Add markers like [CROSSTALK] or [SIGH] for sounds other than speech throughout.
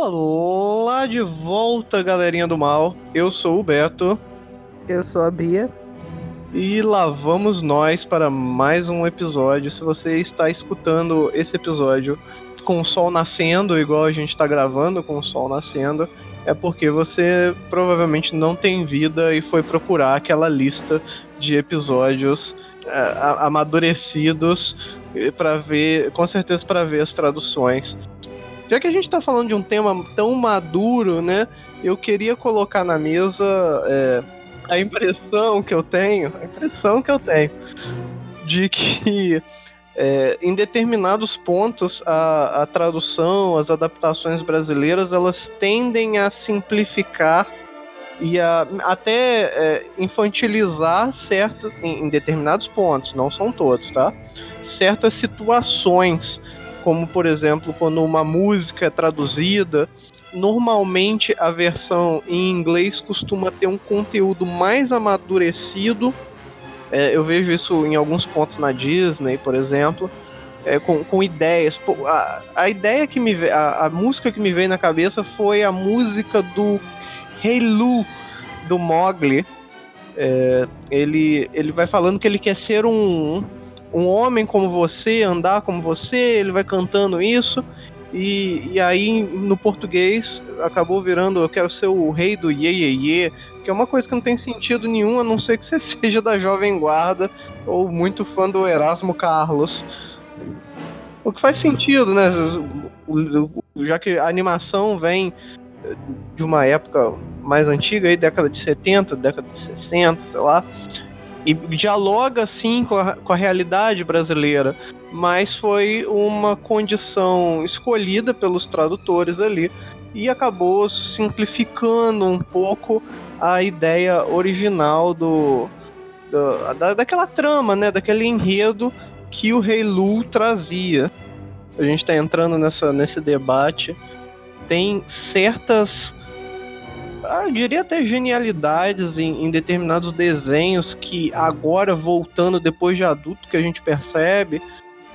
Olá de volta, galerinha do mal. Eu sou o Beto. Eu sou a Bia. E lá vamos nós para mais um episódio. Se você está escutando esse episódio com o sol nascendo, igual a gente está gravando com o sol nascendo, é porque você provavelmente não tem vida e foi procurar aquela lista de episódios é, amadurecidos para ver, com certeza para ver as traduções. Já que a gente está falando de um tema tão maduro, né? Eu queria colocar na mesa é, a impressão que eu tenho, a impressão que eu tenho de que é, em determinados pontos a, a tradução, as adaptações brasileiras, elas tendem a simplificar e a, até é, infantilizar certos, em, em determinados pontos, não são todos, tá? Certas situações como por exemplo quando uma música é traduzida, normalmente a versão em inglês costuma ter um conteúdo mais amadurecido. É, eu vejo isso em alguns pontos na Disney, por exemplo, é, com, com ideias. A, a ideia que me a, a, música que me veio na cabeça foi a música do Hey Lu, do Mogli. É, ele, ele vai falando que ele quer ser um, um homem como você, andar como você, ele vai cantando isso. E, e aí, no português, acabou virando Eu quero ser o rei do Ye Ye Ye, que é uma coisa que não tem sentido nenhum, a não ser que [LAUGHS] você seja da Jovem Guarda ou muito fã do Erasmo Carlos. O que faz sentido, né? Já que a animação vem de uma época mais antiga, aí, década de 70, década de 60, sei lá e dialoga sim com a, com a realidade brasileira, mas foi uma condição escolhida pelos tradutores ali e acabou simplificando um pouco a ideia original do, do da, daquela trama, né, daquele enredo que o Rei Lu trazia. A gente está entrando nessa, nesse debate. Tem certas eu diria até genialidades em, em, determinados desenhos que agora, voltando depois de adulto, que a gente percebe.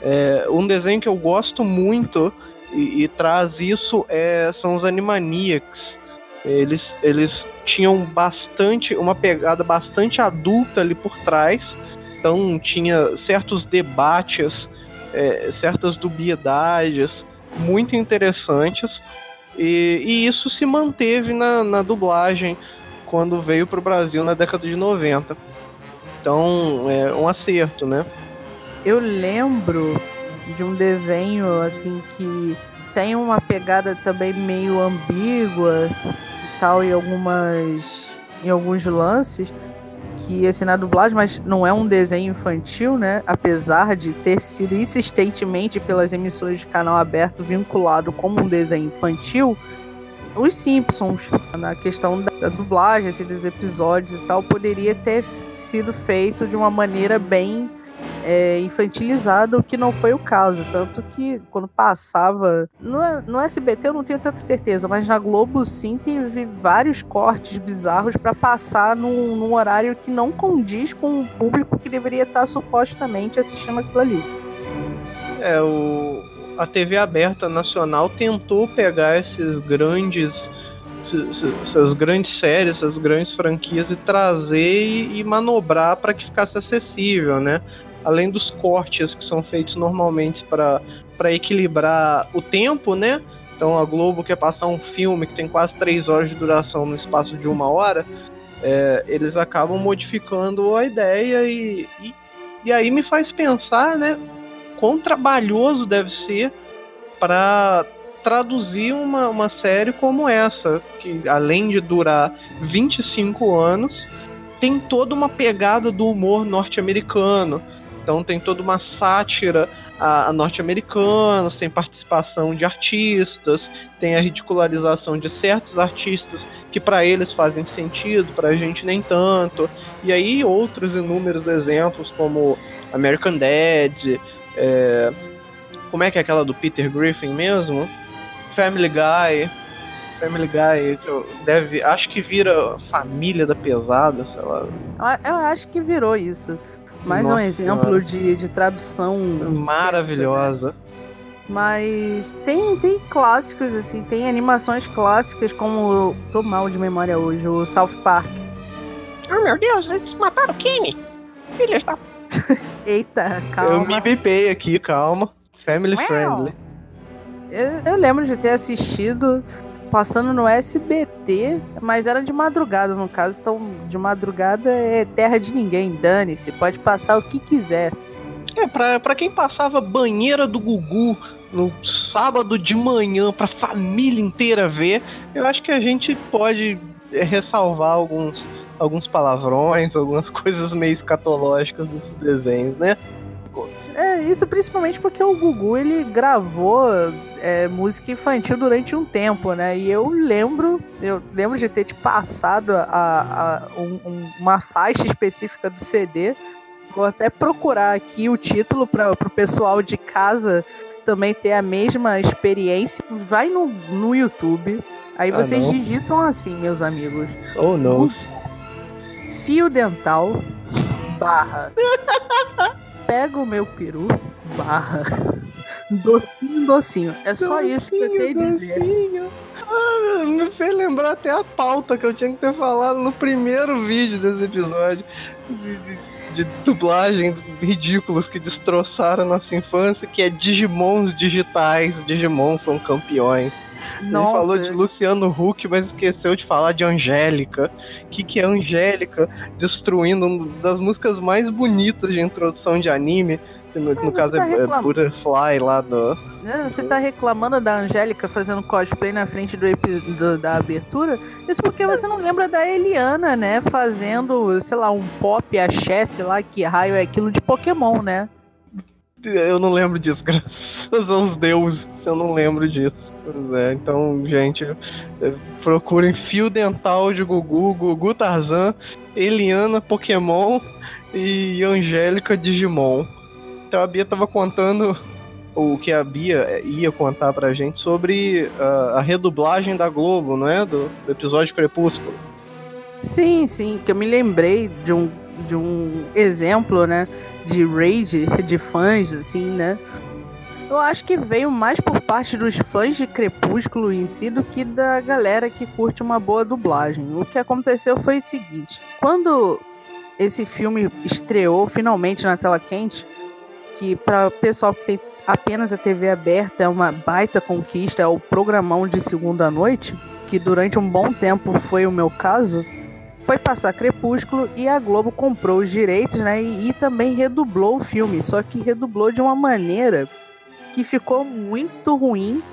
É, um desenho que eu gosto muito e, e traz isso é, são os Animaniacs. Eles, eles tinham bastante, uma pegada bastante adulta ali por trás, então tinha certos debates, é, certas dubiedades muito interessantes e, e isso se manteve na, na dublagem quando veio para o Brasil na década de 90. Então, é um acerto, né? Eu lembro de um desenho assim que tem uma pegada também meio ambígua e tal em algumas em alguns lances, que assim na dublagem, mas não é um desenho infantil, né? Apesar de ter sido insistentemente pelas emissoras de canal aberto vinculado como um desenho infantil, os Simpsons, na questão da dublagem, assim, dos episódios e tal, poderia ter sido feito de uma maneira bem é, infantilizado, o que não foi o caso. Tanto que quando passava. No, no SBT eu não tenho tanta certeza, mas na Globo sim teve vários cortes bizarros para passar num, num, horário que não condiz com o público que deveria estar supostamente assistindo aquilo ali. É, o, a TV aberta nacional tentou pegar esses grandes essas grandes séries, essas grandes franquias e trazer e, manobrar para que ficasse acessível, né? Além dos cortes que são feitos normalmente para equilibrar o tempo, né? Então a Globo quer passar um filme que tem quase três horas de duração no espaço de uma hora, é, eles acabam modificando a ideia e, e, e aí me faz pensar, né? Quão trabalhoso deve ser para traduzir uma, uma série como essa, que além de durar 25 anos, tem toda uma pegada do humor norte-americano. Então tem toda uma sátira a, a norte-americanos, tem participação de artistas, tem a ridicularização de certos artistas que para eles fazem sentido, para a gente nem tanto. E aí outros inúmeros exemplos como American Dad, é, como é que é aquela do Peter Griffin mesmo? Family Guy. Family Guy deve, acho que vira família da pesada, sei lá. Eu acho que virou isso. Mais Nossa um exemplo de, de tradução maravilhosa. Mas tem, tem clássicos, assim, tem animações clássicas como. Tô mal de memória hoje, o South Park. Oh meu Deus, eles mataram o Kenny! Filhas da. [LAUGHS] Eita, calma. Eu me bipei aqui, calma. Family Uau. friendly. Eu, eu lembro de ter assistido passando no SBT, mas era de madrugada, no caso, então de madrugada é terra de ninguém, dane-se, pode passar o que quiser. É, pra, pra quem passava banheira do Gugu no sábado de manhã pra família inteira ver, eu acho que a gente pode é, ressalvar alguns, alguns palavrões, algumas [LAUGHS] coisas meio escatológicas desses desenhos, né? É, isso principalmente porque o Gugu, ele gravou é, música infantil durante um tempo, né? E eu lembro, eu lembro de ter te passado a, a- um- um- uma faixa específica do CD. Vou até procurar aqui o título para o pessoal de casa também ter a mesma experiência. Vai no, no YouTube. Aí Ah, vocês não. digitam assim, meus amigos. Oh, não. Fio dental barra. [LAUGHS] Pega o meu peru barra. [LAUGHS] Docinho, docinho. É só isso que eu tenho a dizer. Docinho. Ah, me fez lembrar até a pauta que eu tinha que ter falado no primeiro vídeo desse episódio. De, dublagens ridículas que destroçaram nossa infância, que é Digimons digitais. Digimon são campeões. Ele falou de Luciano Huck, mas esqueceu de falar de Angélica. O que, que é Angélica? Destruindo uma das músicas mais bonitas de introdução de anime. No, no caso tá é, é. Butterfly lá do. É, Você tá reclamando da Angélica fazendo cosplay na frente do, do- da abertura? Isso porque você não lembra da Eliana, né? Fazendo, sei lá, um pop axé, sei lá, que raio é aquilo de Pokémon, né? Eu não lembro disso, [LAUGHS] graças aos deuses. Eu não lembro disso. Pois é, então, gente, é, procurem fio dental de Gugu, Gugu Tarzan, Eliana Pokémon e Angélica Digimon. Então a Bia tava contando o que a Bia é, ia contar pra gente sobre ah, a redublagem da Globo, não é? Do, do episódio Crepúsculo. Sim, sim, que eu me lembrei de um, de um exemplo, né? De raid de fãs, assim, né? Eu acho que veio mais por parte dos fãs de Crepúsculo em si do que da galera que curte uma boa dublagem. O que aconteceu foi o seguinte: quando esse filme estreou finalmente na tela quente, que para o pessoal que tem apenas a TV aberta é uma baita conquista, é o programão de segunda noite, que durante um bom tempo foi o meu caso foi passar Crepúsculo e a Globo comprou os direitos, né? E, e também redublou o filme, só que redublou de uma maneira que ficou muito ruim,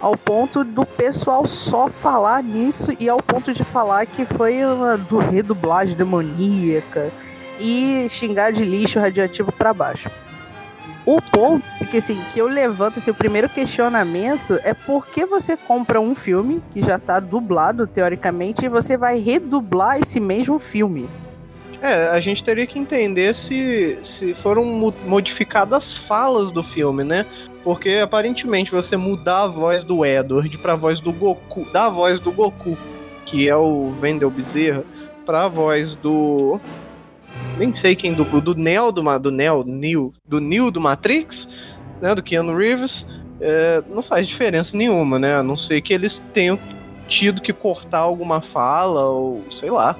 ao ponto do pessoal só falar nisso e ao ponto de falar que foi uma do redublagem demoníaca e xingar de lixo radioativo pra baixo. O ponto que assim, que eu levanto assim, o primeiro questionamento é por que você compra um filme que já tá dublado teoricamente e você vai redublar esse mesmo filme. É, a gente teria que entender se, se foram modificadas falas do filme, né? Porque aparentemente você mudar a voz do Edward pra voz do Goku, da voz do Goku, que é o Wendell Bezerra, pra voz do. Nem sei quem dublou, do Neo do, do Neo, Neo, do Neo do Matrix, né? Do Keanu Reeves, é, não faz diferença nenhuma, né? A não ser que eles tenham tido que cortar alguma fala, ou sei lá.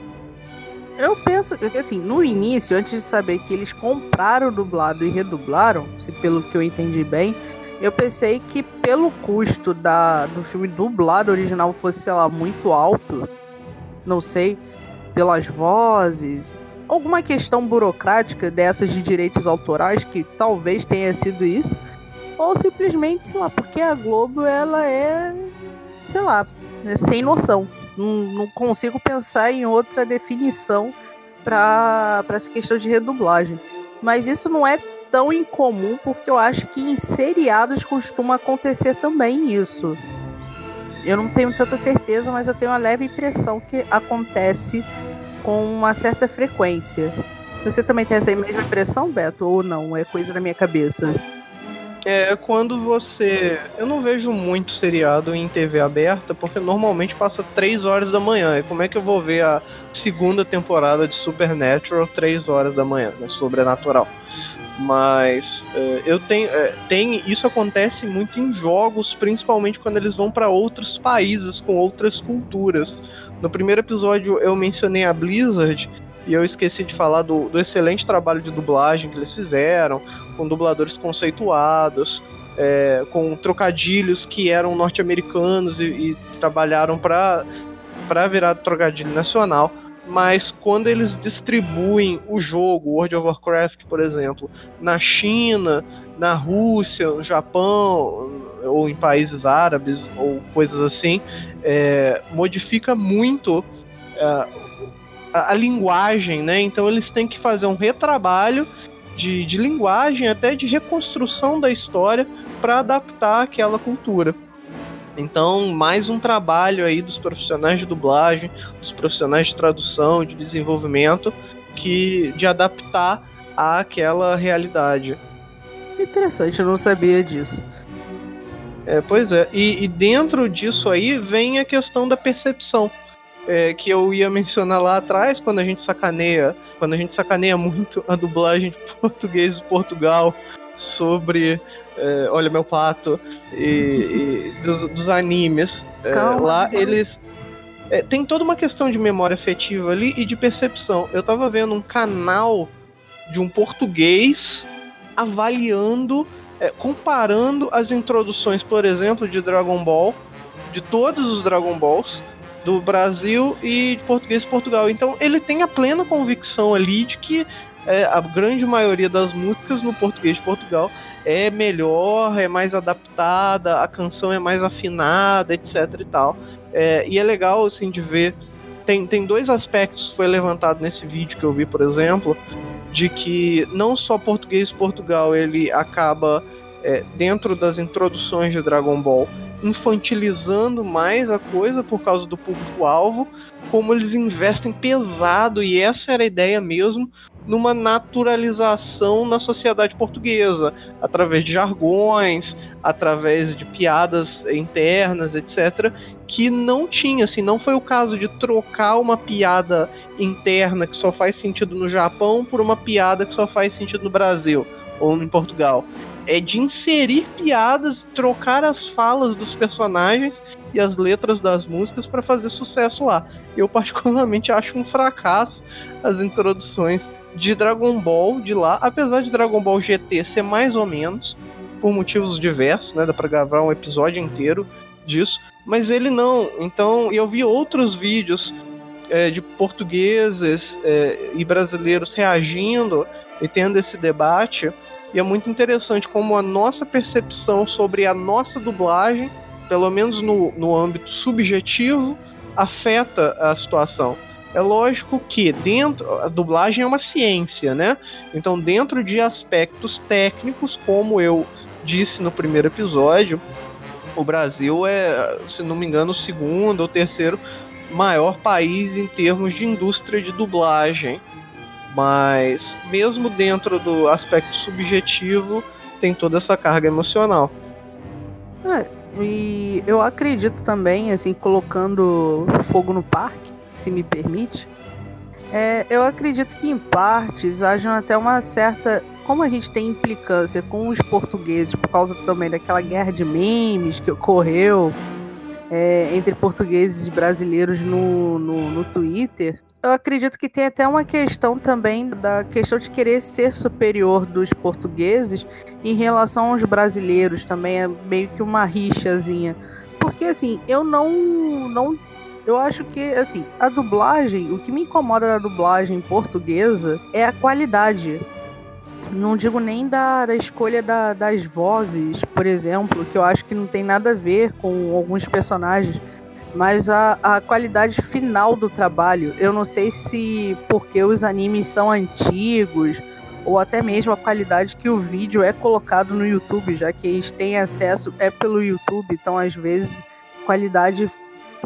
Eu penso que assim, no início, antes de saber que eles compraram dublado e redublaram, pelo que eu entendi bem, eu pensei que pelo custo da, do filme dublado original fosse, sei lá, muito alto, não sei, pelas vozes, alguma questão burocrática dessas de direitos autorais, que talvez tenha sido isso, ou simplesmente, sei lá, porque a Globo, ela é, sei lá, é sem noção. Não, não consigo pensar em outra definição para essa questão de redublagem. Mas isso não é tão incomum, porque eu acho que em seriados costuma acontecer também isso. Eu não tenho tanta certeza, mas eu tenho uma leve impressão que acontece com uma certa frequência. Você também tem essa mesma impressão, Beto? Ou não? É coisa da minha cabeça? É quando você. Eu não vejo muito seriado em TV aberta, porque normalmente passa 3 horas da manhã. E como é que eu vou ver a segunda temporada de Supernatural 3 horas da manhã, né? Sobrenatural. Mas é, eu tenho, é, tem, isso acontece muito em jogos, principalmente quando eles vão para outros países com outras culturas. No primeiro episódio eu mencionei a Blizzard e eu esqueci de falar do, do excelente trabalho de dublagem que eles fizeram, com dubladores conceituados, é, com trocadilhos que eram norte-americanos e, e trabalharam para virar trocadilho nacional. Mas quando eles distribuem o jogo, World of Warcraft, por exemplo, na China, na Rússia, no Japão, ou em países árabes, ou coisas assim, é, modifica muito é, a, a, linguagem, né? Então eles têm que fazer um retrabalho de, de linguagem, até de reconstrução da história, para adaptar aquela cultura. Então, mais um trabalho aí dos profissionais de dublagem, dos profissionais de tradução, de desenvolvimento, que de adaptar àquela realidade. Interessante, eu não sabia disso. É, pois é, e, e, dentro disso aí vem a questão da percepção. É, que eu ia mencionar lá atrás, quando a gente sacaneia, quando a gente sacaneia muito a dublagem de português de Portugal sobre é, Olha Meu Pato e, e dos, dos, animes. É, lá eles. É, tem toda uma questão de memória afetiva ali e de percepção. Eu tava vendo um canal de um português avaliando, é, comparando as introduções, por exemplo, de Dragon Ball, de todos os Dragon Balls, do Brasil e de português de Portugal. Então ele tem a plena convicção ali de que é, a grande maioria das músicas no português de Portugal é melhor, é mais adaptada, a canção é mais afinada, etc e tal. É, e é legal, assim, de ver. Tem, tem dois aspectos que foi levantado nesse vídeo que eu vi, por exemplo, de que não só português Portugal ele acaba é, dentro das introduções de Dragon Ball infantilizando mais a coisa por causa do público-alvo, como eles investem pesado, e essa era a ideia mesmo, numa naturalização na sociedade portuguesa, através de jargões, através de piadas internas, etc., que não tinha, assim, não foi o caso de trocar uma piada interna que só faz sentido no Japão por uma piada que só faz sentido no Brasil ou em Portugal. É de inserir piadas, trocar as falas dos personagens e as letras das músicas para fazer sucesso lá. Eu particularmente acho um fracasso as introduções de Dragon Ball de lá, apesar de Dragon Ball GT ser mais ou menos, por motivos diversos, né? Dá pra gravar um episódio inteiro disso, mas ele não. Então, eu vi outros vídeos é, de portugueses é, e brasileiros reagindo e tendo esse debate, e é muito interessante como a nossa percepção sobre a nossa dublagem, pelo menos no, no âmbito subjetivo, afeta a situação. É lógico que dentro a dublagem é uma ciência, né? Então, dentro de aspectos técnicos, como eu disse no primeiro episódio, o Brasil é, se não me engano, o segundo ou terceiro maior país em termos de indústria de dublagem. Mas mesmo dentro do aspecto subjetivo, tem toda essa carga emocional. É, e eu acredito também, assim, colocando fogo no parque, se me permite, é, eu acredito que em partes hajam até uma certa. Como a gente tem implicância com os portugueses por causa também daquela guerra de memes que ocorreu é, entre portugueses e brasileiros no, no, no Twitter, eu acredito que tem até uma questão também da questão de querer ser superior dos portugueses em relação aos brasileiros também, é meio que uma rixazinha. Porque assim, eu não não eu acho que, assim, a dublagem, o que me incomoda da dublagem portuguesa é a qualidade. Não digo nem da, da escolha da, das vozes, por exemplo, que eu acho que não tem nada a ver com alguns personagens, mas a, a qualidade final do trabalho. Eu não sei se porque os animes são antigos ou até mesmo a qualidade que o vídeo é colocado no YouTube, já que eles têm acesso é pelo YouTube, então às vezes qualidade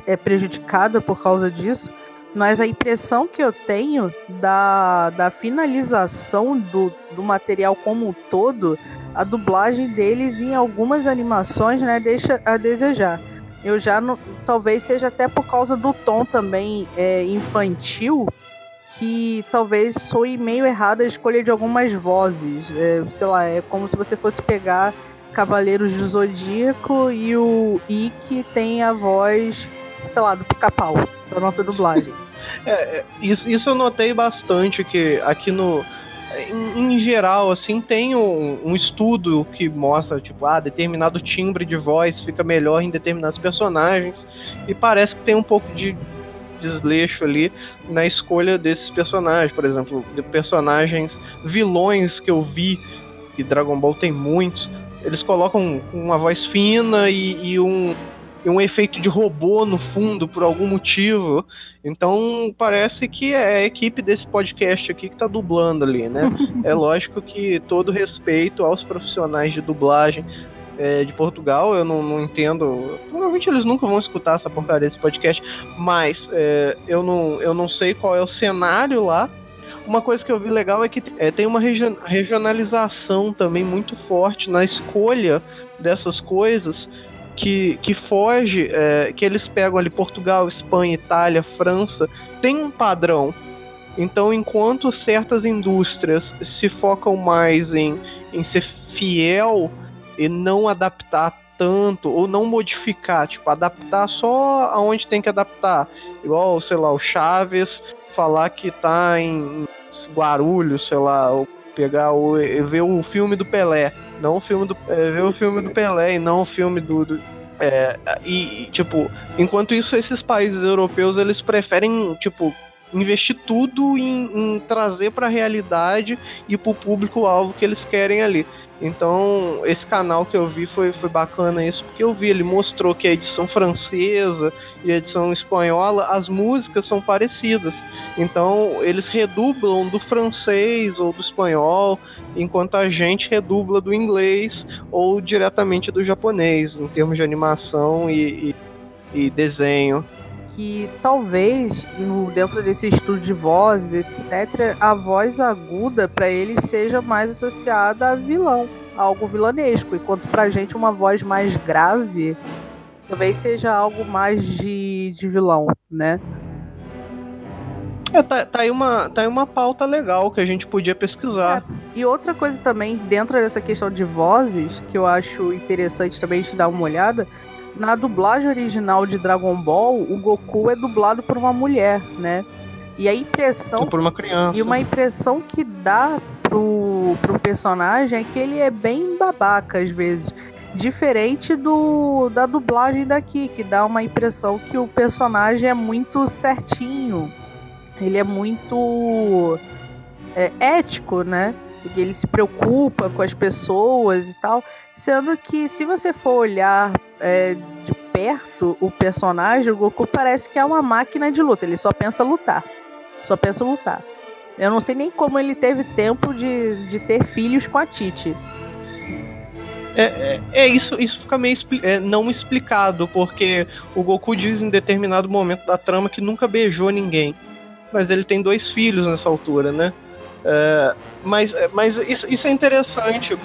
é prejudicada por causa disso, mas a impressão que eu tenho da, da finalização do, do material como um todo, a dublagem deles em algumas animações, né, deixa a desejar. Eu já não, talvez seja até por causa do tom também é, infantil que talvez soe meio errada a escolha de algumas vozes. É, sei lá, é como se você fosse pegar Cavaleiros do Zodíaco e o Ikki tem a voz, sei lá, do pica-pau, da nossa dublagem. É, é, isso, isso eu notei bastante, que aqui no. Em, em geral, assim, tem um, um, estudo que mostra, tipo, ah, determinado timbre de voz fica melhor em determinados personagens. E parece que tem um pouco de desleixo ali na escolha desses personagens. Por exemplo, de personagens vilões que eu vi, e Dragon Ball tem muitos, eles colocam uma voz fina e, e um, e um efeito de robô no fundo por algum motivo. Então parece que é a equipe desse podcast aqui que tá dublando ali, né? [LAUGHS] é lógico que todo respeito aos profissionais de dublagem é, de Portugal, eu não, não, entendo. Provavelmente eles nunca vão escutar essa porcaria desse podcast, mas é, eu, não, eu não sei qual é o cenário lá. Uma coisa que eu vi legal é que é, tem uma regionalização também muito forte na escolha dessas coisas que, que foge, é, que eles pegam ali Portugal, Espanha, Itália, França, tem um padrão. Então, enquanto certas indústrias se focam mais em, em ser fiel e não adaptar tanto, ou não modificar, tipo, adaptar só aonde tem que adaptar. Igual, sei lá, o Chaves falar que tá em Guarulhos, sei lá, pegar o ver o filme do Pelé, não o filme do é, ver o filme do Pelé e não o filme do, do é, e tipo, enquanto isso esses países europeus eles preferem tipo investir tudo em, em trazer para a realidade e para o público alvo que eles querem ali. Então, esse canal que eu vi foi, foi bacana isso, porque eu vi, ele mostrou que a edição francesa e a edição espanhola, as músicas são parecidas. Então, eles redublam do francês ou do espanhol, enquanto a gente redubla do inglês ou diretamente do japonês, em termos de animação e, e, e desenho que talvez no, dentro desse estudo de voz, etc., a voz aguda para eles seja mais associada a vilão, a algo vilanesco, enquanto para a gente uma voz mais grave talvez seja algo mais de, de vilão, né? É, tá, tá, aí uma, tá aí uma pauta legal que a gente podia pesquisar. É. E outra coisa também, dentro dessa questão de vozes, que eu acho interessante também a gente dar uma olhada, na dublagem original de Dragon Ball, o Goku é dublado por uma mulher, né? E a impressão. Por uma criança. E uma impressão que dá pro, pro personagem é que ele é bem babaca às vezes. Diferente do da dublagem daqui, que dá uma impressão que o personagem é muito certinho. Ele é muito é, ético, né? Porque ele se preocupa com as pessoas e tal. Sendo que, se você for olhar é, de perto o personagem, o Goku parece que é uma máquina de luta. Ele só pensa lutar. Só pensa lutar. Eu não sei nem como ele teve tempo de, de ter filhos com a Titi. É, é, é, isso, isso fica meio é, não explicado, porque o Goku diz em determinado momento da trama que nunca beijou ninguém. Mas ele tem dois filhos nessa altura, né? É, mas mas isso, isso é interessante,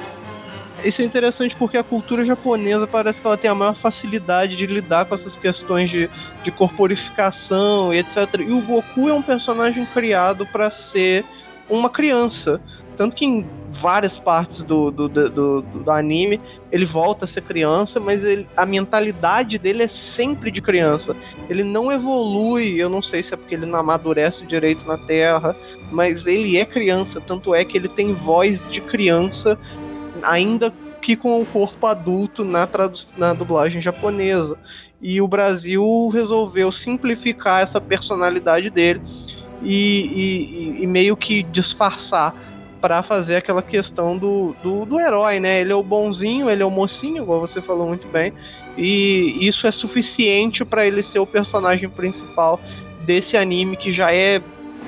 isso é interessante porque a cultura japonesa parece que ela tem a maior facilidade de lidar com essas questões de, de corporificação e etc. E o Goku é um personagem criado para ser uma criança. Tanto que em várias partes do, do, do, do, do anime ele volta a ser criança, mas ele, a mentalidade dele é sempre de criança. Ele não evolui, eu não sei se é porque ele não amadurece direito na Terra, mas ele é criança, tanto é que ele tem voz de criança ainda que com o corpo adulto na, na dublagem japonesa. E o Brasil resolveu simplificar essa personalidade dele e, e, e meio que disfarçar para fazer aquela questão do, do, do, herói, né? Ele é o bonzinho, ele é o mocinho, igual você falou muito bem, e isso é suficiente para ele ser o personagem principal desse anime que já é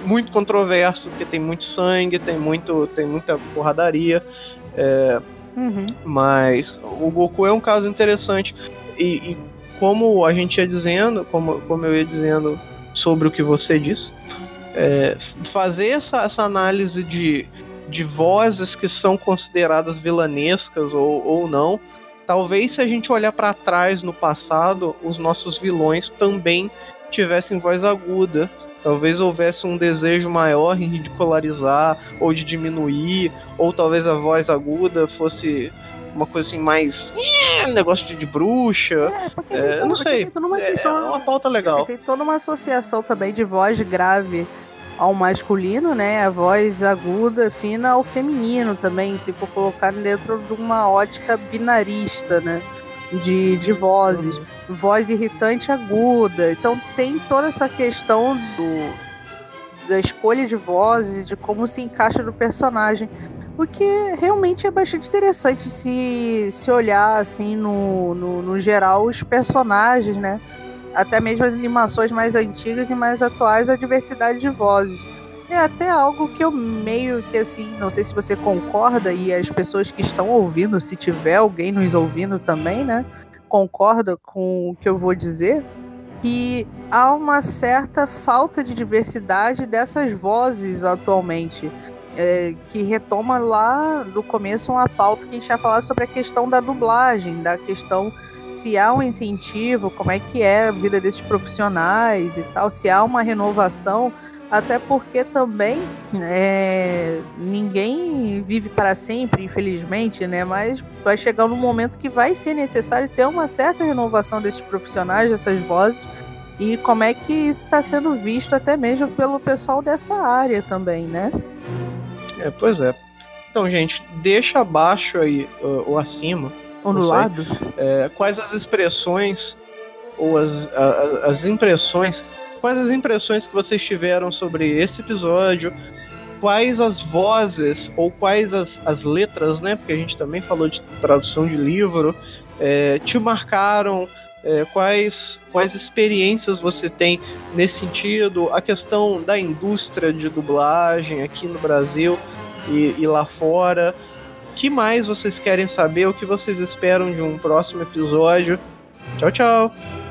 muito controverso, porque tem muito sangue, tem muito tem muita porradaria é, uhum. Mas o Goku é um caso interessante. E, e, como a gente ia dizendo, como, como eu ia dizendo sobre o que você disse, é, fazer essa, essa análise de, de vozes que são consideradas vilanescas ou, ou não, talvez se a gente olhar para trás no passado, os nossos vilões também tivessem voz aguda Talvez houvesse um desejo maior em ridicularizar ou de diminuir, ou talvez a voz aguda fosse uma coisa assim mais. É, negócio de, de bruxa. É, porque é, não sei. Tem uma, é, questão, é uma pauta legal. Tem toda uma associação também de voz grave ao masculino, né? A voz aguda, fina ao feminino também, se for colocar dentro de uma ótica binarista, né? De, de vozes. Uhum. Voz irritante aguda. Então tem toda essa questão do da escolha de vozes, de como se encaixa no personagem. O que realmente é bastante interessante se, se olhar assim no, no, no geral os personagens, né? Até mesmo as animações mais antigas e mais atuais, a diversidade de vozes. É até algo que eu meio que assim, não sei se você concorda e as pessoas que estão ouvindo, se tiver alguém nos ouvindo também, né? Concorda com o que eu vou dizer, que há uma certa falta de diversidade dessas vozes atualmente é, que retoma lá do começo uma pauta que a gente tinha falado sobre a questão da dublagem, da questão se há um incentivo, como é que é a vida desses profissionais e tal, se há uma renovação, até porque também é, ninguém vive para sempre, infelizmente, né? Mas vai chegar um momento que vai ser necessário ter uma certa renovação desses profissionais, dessas vozes, e como é que isso está sendo visto até mesmo pelo pessoal dessa área também, né? É, pois é. Então, gente, deixa abaixo aí ou acima. Ou no lado? É, quais as expressões ou as, a, as impressões. Quais as impressões que vocês tiveram sobre esse episódio? Quais as vozes ou quais as, as letras, né? Porque a gente também falou de tradução de livro, é, te marcaram é, quais, quais experiências você tem nesse sentido, a questão da indústria de dublagem aqui no Brasil e, e lá fora. O que mais vocês querem saber? O que vocês esperam de um próximo episódio? Tchau, tchau!